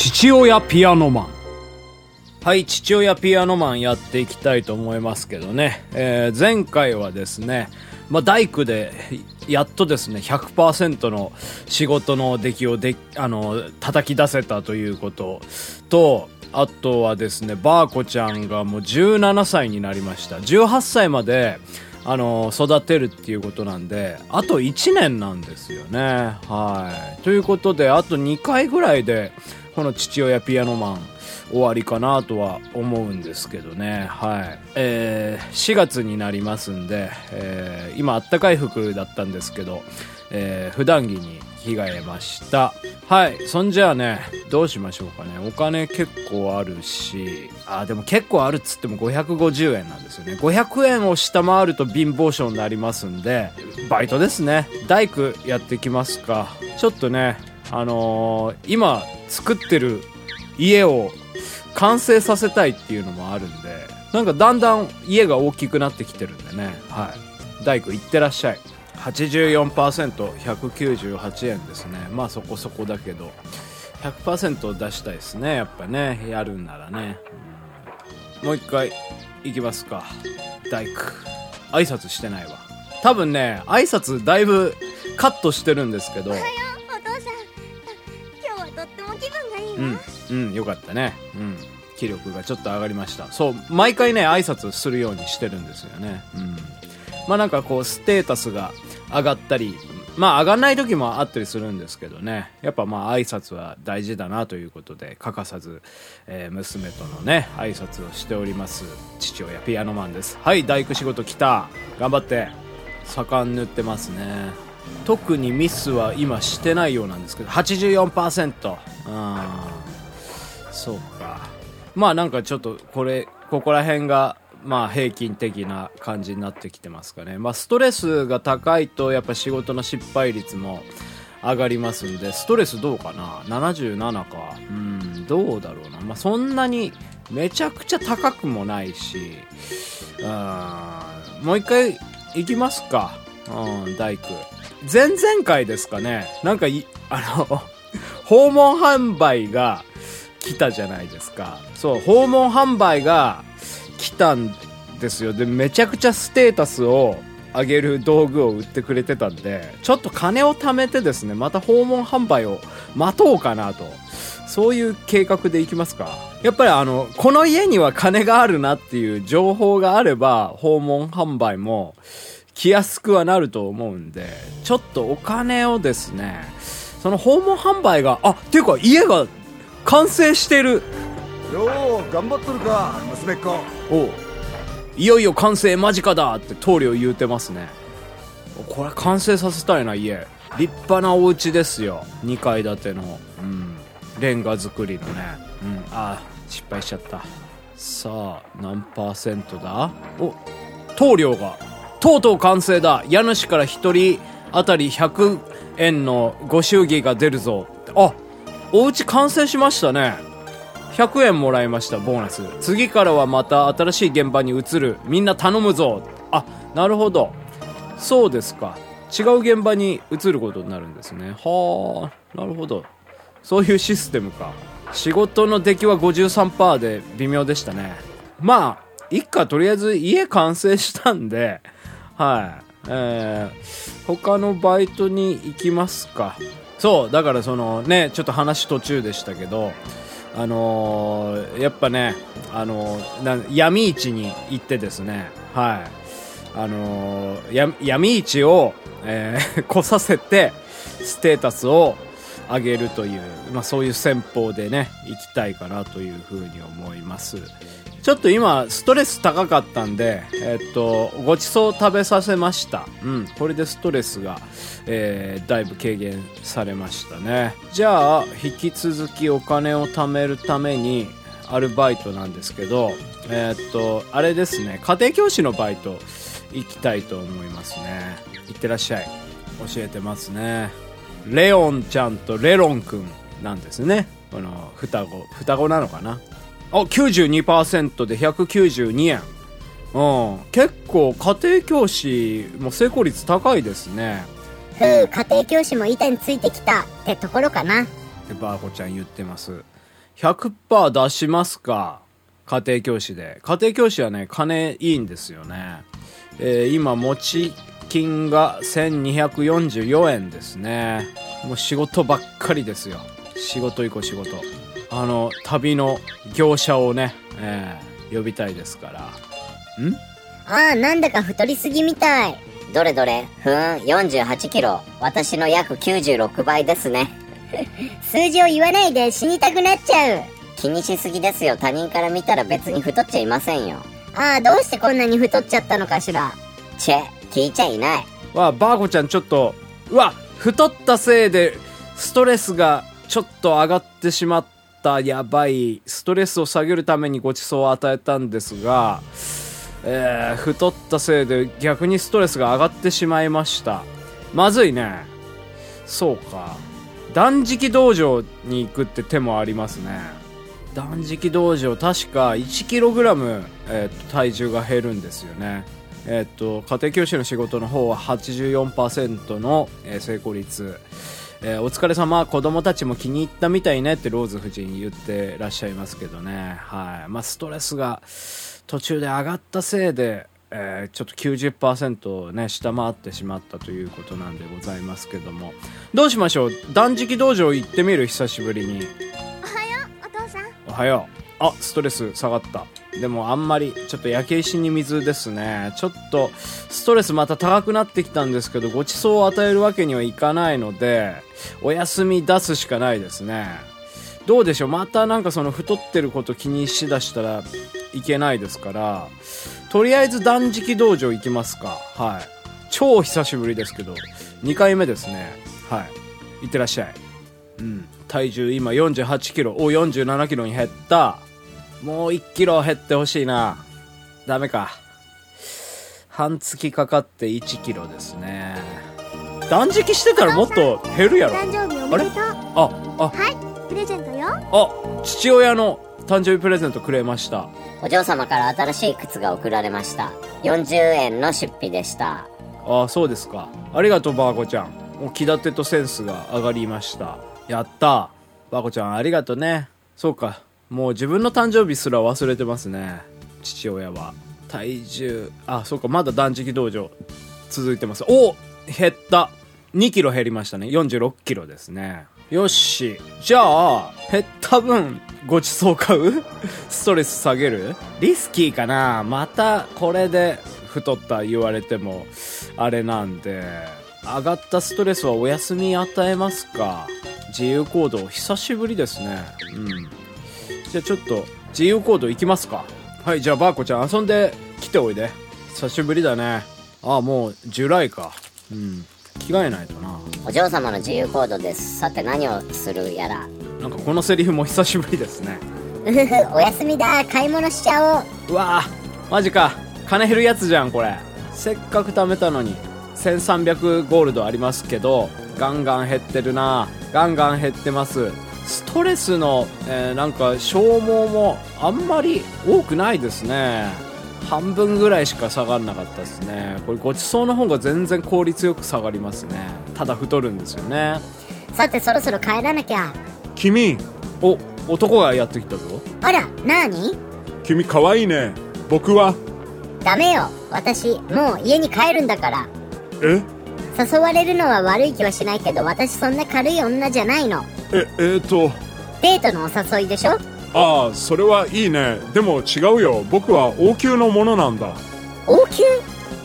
父親ピアノマン。はい父親ピアノマンやっていきたいと思いますけどね、えー、前回はですねまあ、大工でやっとですね100%の仕事の出来をであの叩き出せたということとあとはですねバーコちゃんがもう17歳になりました。18歳まであの育てるっていうことなんであと1年なんですよね。はい。ということであと2回ぐらいでこの父親ピアノマン終わりかなとは思うんですけどね。はい。えー、4月になりますんで、えー、今あったかい服だったんですけど、えー、普段着に着替えました。はいそんじゃあねどうしましょうかね。お金結構あるし。あでも結構あるっつっても550円なんですよね。500円を下回ると貧乏症になりますんでバイトですね。大工やってきますか。ちょっとねあのー、今作ってる家を完成させたいっていうのもあるんでなんかだんだん家が大きくなってきてるんでね。はい。大工いってらっしゃい。84%198 円ですね。まあそこそこだけど。100%出したいですねやっぱね。やるんならね、うん、もう一回いきますか。大工。挨拶してないわ。多分ね挨拶だいぶカットしてるんですけど。おはようお父さん。今日はとっても気分がいいわ。うんうん。よかったね。うん。気力がちょっと上がりました。そう毎回ね挨拶するようにしてるんですよね。うん。まあなんかこうステータスが上がったりまあ上がんない時もあったりするんですけどね。やっぱまあ挨拶は大事だなということで欠かさず、えー、娘とのね挨拶をしております父親ピアノマンです。はい大工仕事来た。頑張って。盛ん塗ってますね。特にミスは今してないようなんですけど84%うん。そうか。まあなんかちょっとこれここら辺がまあ平均的な感じになってきてますかね。まあストレスが高いとやっぱ仕事の失敗率も上がりますんで、ストレスどうかな ?77 か。うん、どうだろうな。まあそんなにめちゃくちゃ高くもないし、うん、もう一回行きますか。うん、大工。前々回ですかね。なんか、あの訪問販売が来たじゃないですか。そう、訪問販売が来たんですよ。で、めちゃくちゃステータスを上げる道具を売ってくれてたんで、ちょっと金を貯めてですね、また訪問販売を待とうかなと。そういう計画でいきますか？やっぱりあの、この家には金があるなっていう情報があれば、訪問販売も来やすくはなると思うんで、ちょっとお金をですね、その訪問販売が、あ、っていうか家が完成してるよう頑張っとるか娘っ子。おいよいよ完成間近だって棟梁言うてますね。これ完成させたいな家。立派なお家ですよ。2階建ての。うん。レンガ造りのね。うん。あ失敗しちゃった。さあ何パーセントだ？お棟梁が。とうとう完成だ。家主から1人当たり100円のご祝儀が出るぞあお家完成しましたね。100円もらいましたボーナス。次からはまた新しい現場に移る。みんな頼むぞ。あなるほど。そうですか。違う現場に移ることになるんですね。はあなるほど。そういうシステムか。仕事の出来は53%で微妙でしたね。まあ一家とりあえず家完成したんで。はい。えー、他のバイトに行きますか。そうだからそのねちょっと話途中でしたけど。あのー、やっぱね、あのー、闇市に行ってですね、はい。あのー、闇市を、えー、来させて、ステータスを上げるという、まあそういう戦法でね、行きたいかなというふうに思います。ちょっと今、ストレス高かったんで、えっと、ごちそう食べさせました。うん。これでストレスが、えー、だいぶ軽減されましたね。じゃあ、引き続きお金を貯めるために、アルバイトなんですけど、え、っと、あれですね、家庭教師のバイト行きたいと思いますね。いってらっしゃい。教えてますね。レオンちゃんとレロンくんなんですね。この双子、双子なのかな？あ、92%で192円。うん。結構家庭教師も成功率高いですね。ふう、家庭教師も板についてきたってところかな。で、バーコちゃん言ってます。100%出しますか？家庭教師で。家庭教師はね、金いいんですよね。えー今、持ち金が1244円ですね。もう仕事ばっかりですよ。仕事行こう仕事。あの、旅の業者をね、えー呼びたいですから。ん？ああ、なんだか太りすぎみたい。どれどれ？ふーん、48キロ。私の約96倍ですね。数字を言わないで死にたくなっちゃう。気にしすぎですよ。他人から見たら別に太っちゃいませんよ。ああ、どうしてこんなに太っちゃったのかしら。チェ、聞いちゃいない。わ、バーコちゃんちょっと、うわ、太ったせいで、ストレスがちょっと上がってしまった、やばい。ストレスを下げるためにご馳走を与えたんですが、えー、太ったせいで逆にストレスが上がってしまいました。まずいね。そうか。断食道場に行くって手もありますね。断食道場確か 1kg、えー体重が減るんですよね。えっと家庭教師の仕事の方は84%の、え成功率、えーお疲れ様子供たちも気に入ったみたいねってローズ夫人言ってらっしゃいますけどね。はい。まあストレスが途中で上がったせいで、えーちょっと90%をね下回ってしまったということなんでございますけども。どうしましょう？断食道場行ってみる？久しぶりに。おはようお父さん。おはようあストレス下がった。でもあんまりちょっと焼け石に水ですね。ちょっとストレスまた高くなってきたんですけどご馳走を与えるわけにはいかないのでお休み出すしかないですね。どうでしょう？またなんかその太ってること気にしだしたらいけないですから。とりあえず断食道場行きますか。はい。超久しぶりですけど2回目ですね。はい。いってらっしゃい。うん、体重今48キロお47キロに減った。もう1キロ減ってほしいな。ダメか。半月かかって1キロですね。断食してたらもっと減るやろ。誕生日おめでとう。ああ。はい。プレゼントよ。あ父親の誕生日プレゼントくれました。お嬢様から新しい靴が送られました。40円の出費でした。あそうですか。ありがとうバーコちゃん。もう気立てとセンスが上がりました。やった。バーコちゃんありがとね。そうかもう自分の誕生日すら忘れてますね。父親は。体重。あそうかまだ断食道場。続いてます。お減った。2キロ減りましたね。46キロですね。よし。じゃあ減った分ごちそう買う？ストレス下げる？リスキーかな。またこれで太った言われてもあれなんで。上がったストレスはお休み与えますか？自由行動久しぶりですね。うん。じゃあちょっと自由行動行きますか。はいじゃあバーコちゃん遊んで来ておいで。久しぶりだね。ああもうジュライか。うん。着替えないとな。お嬢様の自由行動です。さて何をするやら。なんかこのセリフも久しぶりですね。うふふ、お休みだ。買い物しちゃおう。うわーマジか。金減るやつじゃんこれ。せっかく貯めたのに。1300ゴールドありますけどガンガン減ってるな。ガンガン減ってますストレスの、えーなんか消耗もあんまり多くないですね。半分ぐらいしか下がらなかったですね。これごちそうの方が全然効率よく下がりますね。ただ太るんですよね。さてそろそろ帰らなきゃ。君。お男がやってきたぞ。あら、なーに？君可愛いね。僕は。ダメよ。私、もう家に帰るんだから。え？誘われるのは悪い気はしないけど、私そんな軽い女じゃないの。ええー、と。デートのお誘いでしょ？ああそれはいいね。でも違うよ。僕は王宮のものなんだ。王宮？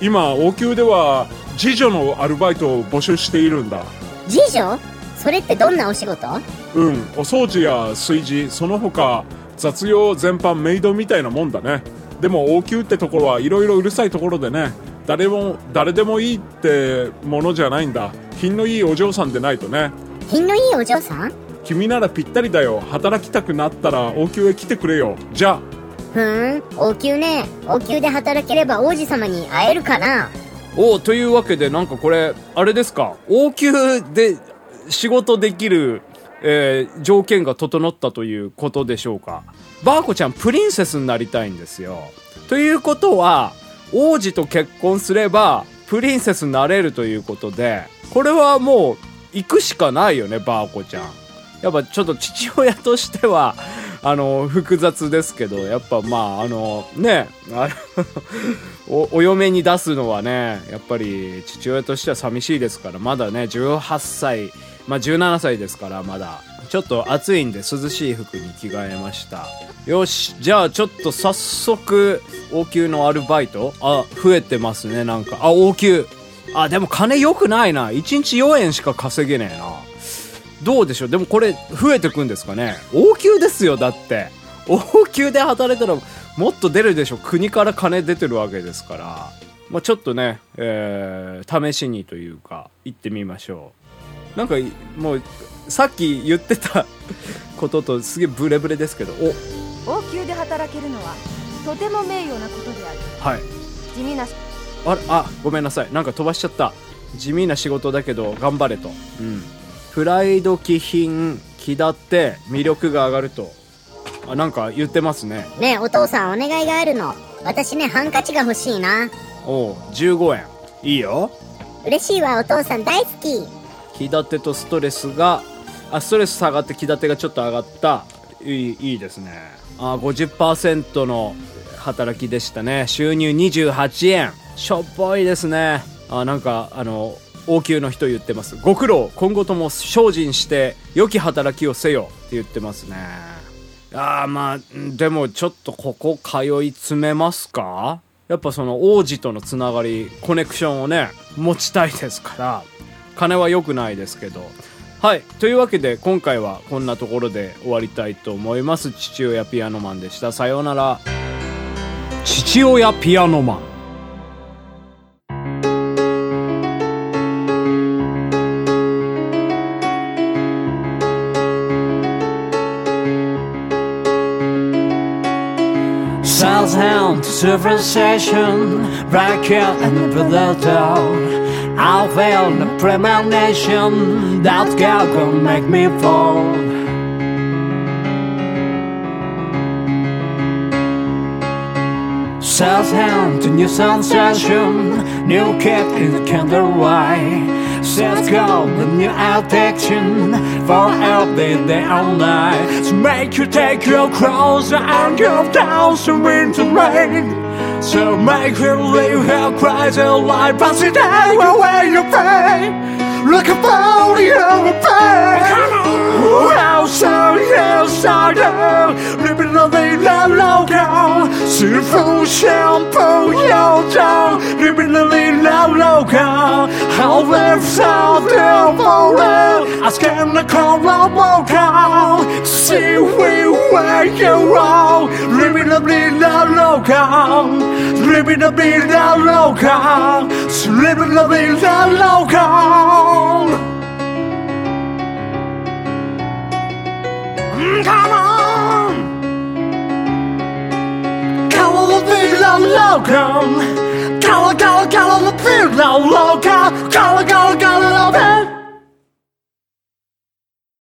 今王宮では次女のアルバイトを募集しているんだ。次女？それってどんなお仕事？うん。お掃除や炊事その他雑用全般メイドみたいなもんだね。でも王宮ってところはいろいろうるさいところでね。誰も誰でもいいってものじゃないんだ。品のいいお嬢さんでないとね品のいいお嬢さん？君ならぴったりだよ。働きたくなったら王宮へ来てくれよ。じゃあ。ふーん、王宮ね。王宮で働ければ王子様に会えるかな？おというわけでなんかこれあれですか？王宮で仕事できる、えー条件が整ったということでしょうか？バーコちゃんプリンセスになりたいんですよ。ということは王子と結婚すればプリンセスになれるということでこれはもう行くしかないよねバーコちゃん。やっぱちょっと父親としては あの複雑ですけどやっぱまああのねあ おお嫁に出すのはねやっぱり父親としては寂しいですからまだね18歳まあ17歳ですからまだ。ちょっと暑いんで涼しい服に着替えました。よしじゃあちょっと早速王宮のアルバイト？あ増えてますねなんか。あ王宮。あでも金良くないな。1日4円しか稼げねえな。どうでしょう。でもこれ増えてくんですかね。王宮ですよだって。王宮で働いたらもっと出るでしょ。国から金出てるわけですから、まあ、ちょっとね、えー試しにというか行ってみましょう。なんかいもうさっき言ってた こととすげえブレブレですけど。お。王宮で働けるのはとても名誉なことである。はい。地味なあれあごめんなさい。なんか飛ばしちゃった。地味な仕事だけど頑張れと。うん。プライド気品気立って魅力が上がると。あなんか言ってますね。ねえお父さんお願いがあるの。私ねハンカチが欲しいな。おう15円。いいよ。嬉しいわお父さん大好き。気立てとストレスがあストレス下がって気立てがちょっと上がった。いいいいですね。あ50%の働きでしたね。収入28円しょっぽいですね。あなんかあの王宮の人言ってます。ご苦労。今後とも精進して良き働きをせよって言ってますね。あまあでもちょっとここ通い詰めますか？やっぱその王子とのつながりコネクションをね持ちたいですから金は良くないですけど。はい。というわけで今回はこんなところで終わりたいと思います。父親ピアノマンでした。さようなら。父親ピアノマン。Civilization, Bracket and Predator. I feel the premonition that girl could make me fall. Southend to new sensation, new kid in the Canterbury. Set go the new addiction for every day all night. To make you take your clothes and go down to winter rain. So make you leave her crazy life, but see that away your pain. Look about the other back. How sorry, how sorry. Living on the low, down. Shampoo. Living on the low, down. How left sound, down, I scan the call, I'm. See we where you are. Living on the low, down. Living on the low, down slipping the veils and low down. Come on, Call the veils and low down. Come Call, call, on, the veils and low down. Come Call, call, on, the veils.